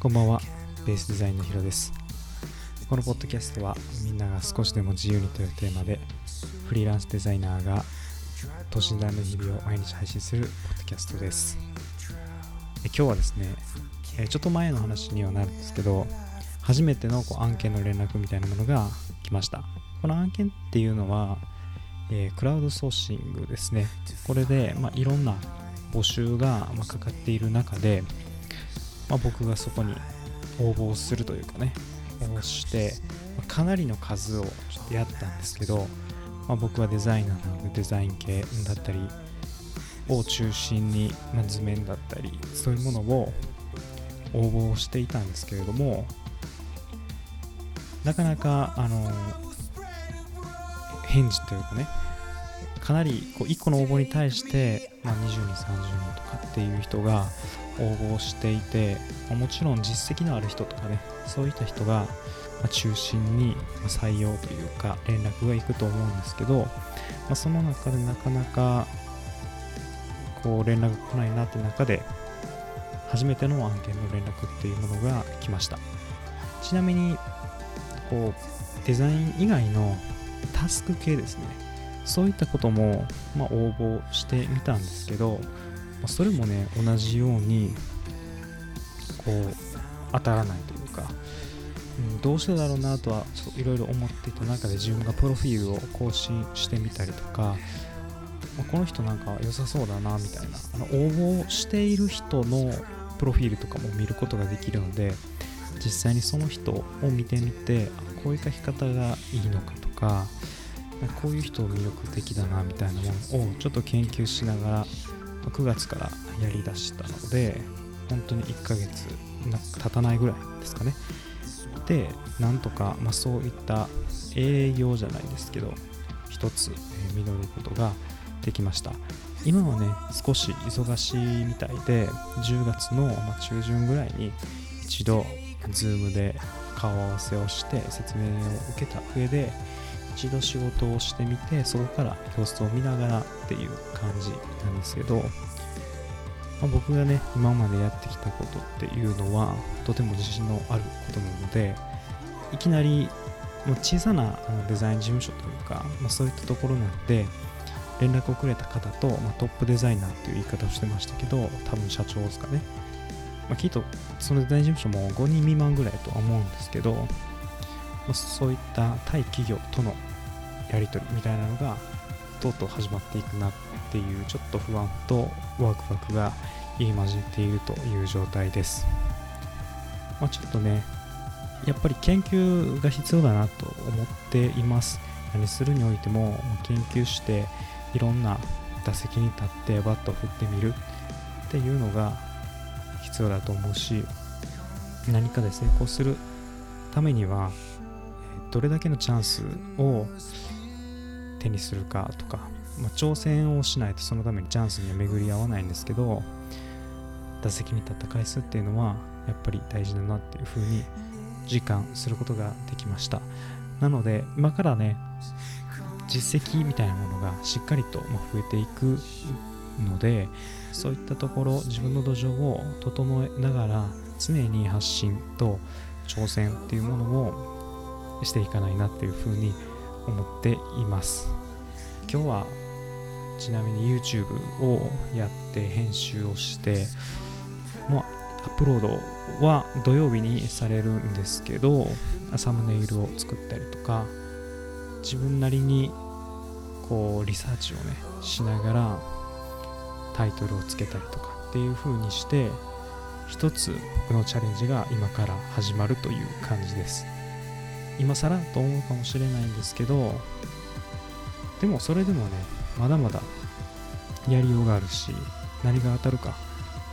こんばんは、ベースデザインのヒロです。このポッドキャストはみんなが少しでも自由にというテーマでフリーランスデザイナーが等身大の日々を毎日配信するポッドキャストです。え今日はですね、えちょっと前の話にはなるんですけど、初めてのこう案件の連絡みたいなものが来ました。この案件っていうのは、えークラウドソーシングですね。これで、まあ、いろんな募集が、かかっている中で、まあ、僕がそこに応募するというかね、応募して、かなりの数をちょっとやったんですけど、まあ、僕はデザイナーなのでデザイン系だったりを中心に、まあ、図面だったりそういうものを応募していたんですけれどもなかなかあの返事というかねかなりこう1個の応募に対して、まあ、20人30人とかっていう人が応募していて、まもちろん実績のある人とかねそういった人が中心に採用というか連絡がいくと思うんですけど、まあ、その中でなかなかこう連絡来ないなって中で初めての案件の連絡っていうものが来ました。ちなみにこうデザイン以外のタスク系ですね。そういったことも、まあ、応募してみたんですけど、まそれもね同じようにこう当たらないというか、うん、どうしてだろうなとはちょっといろいろ思っていた中で自分がプロフィールを更新してみたりとか、まこの人なんか良さそうだなみたいなあの応募している人のプロフィールとかも見ることができるので実際にその人を見てみてこういう書き方がいいのかとかこういう人を魅力的だなみたいなものをちょっと研究しながら9月からやりだしたので本当に1ヶ月な経たないぐらいですかね。でなんとか、まあ、そういった営業じゃないですけど一つ、え実ることができました。今はね少し忙しいみたいで10月の、中旬ぐらいに一度 Zoom で顔合わせをして説明を受けた上で一度仕事をしてみてそこから様子を見ながらっていう感じなんですけど、まあ僕がね今までやってきたことっていうのはとても自信のあることなのでいきなりもう小さなデザイン事務所というか、まあ、そういったところなんで連絡をくれた方と、まあ、トップデザイナーっていう言い方をしてましたけど多分社長ですかね、まあ、きっとそのデザイン事務所も5人未満ぐらいとは思うんですけど、まあ、そういった対企業とのやり取りみたいなのがとうとう始まっていくなっていうちょっと不安とワクワクが入り混じっているという状態です、まあ、ちょっとねやっぱり研究が必要だなと思っています。何するにおいても研究していろんな打席に立ってバットを振ってみるっていうのが必要だと思うし何かで成功するためにはどれだけのチャンスを手にするかとか、まあ、挑戦をしないとそのためにチャンスには巡り合わないんですけど打席に立った回数っていうのはやっぱり大事だなっていうふうに実感することができました。なので今からね実績みたいなものがしっかりと増えていくのでそういったところ自分の土壌を整えながら常に発信と挑戦っていうものをしていかないなっていうふうに思っています。今日はちなみに YouTube をやって編集をしてまあアップロードは土曜日にされるんですけどサムネイルを作ったりとか自分なりにこうリサーチをねしながらタイトルをつけたりとかっていう風にして一つ僕のチャレンジが今から始まるという感じです。今更と思うかもしれないんですけどでもそれでもねまだまだやりようがあるし何が当たるか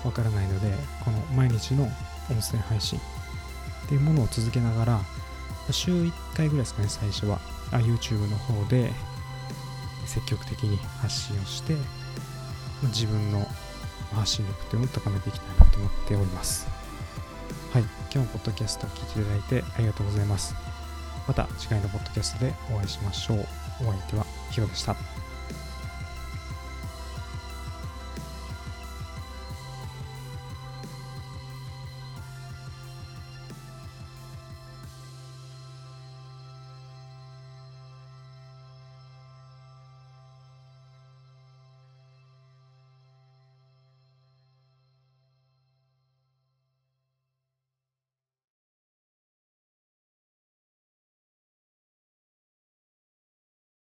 わからないのでこの毎日の音声配信っていうものを続けながら週1回ぐらいですかね最初は。あ YouTube の方で積極的に発信をして自分の発信力っていうのを高めていきたいなと思っております。はい。今日もポッドキャストを聞いていただいてありがとうございます。また次回のポッドキャストでお会いしましょう。お相手はヒロでした。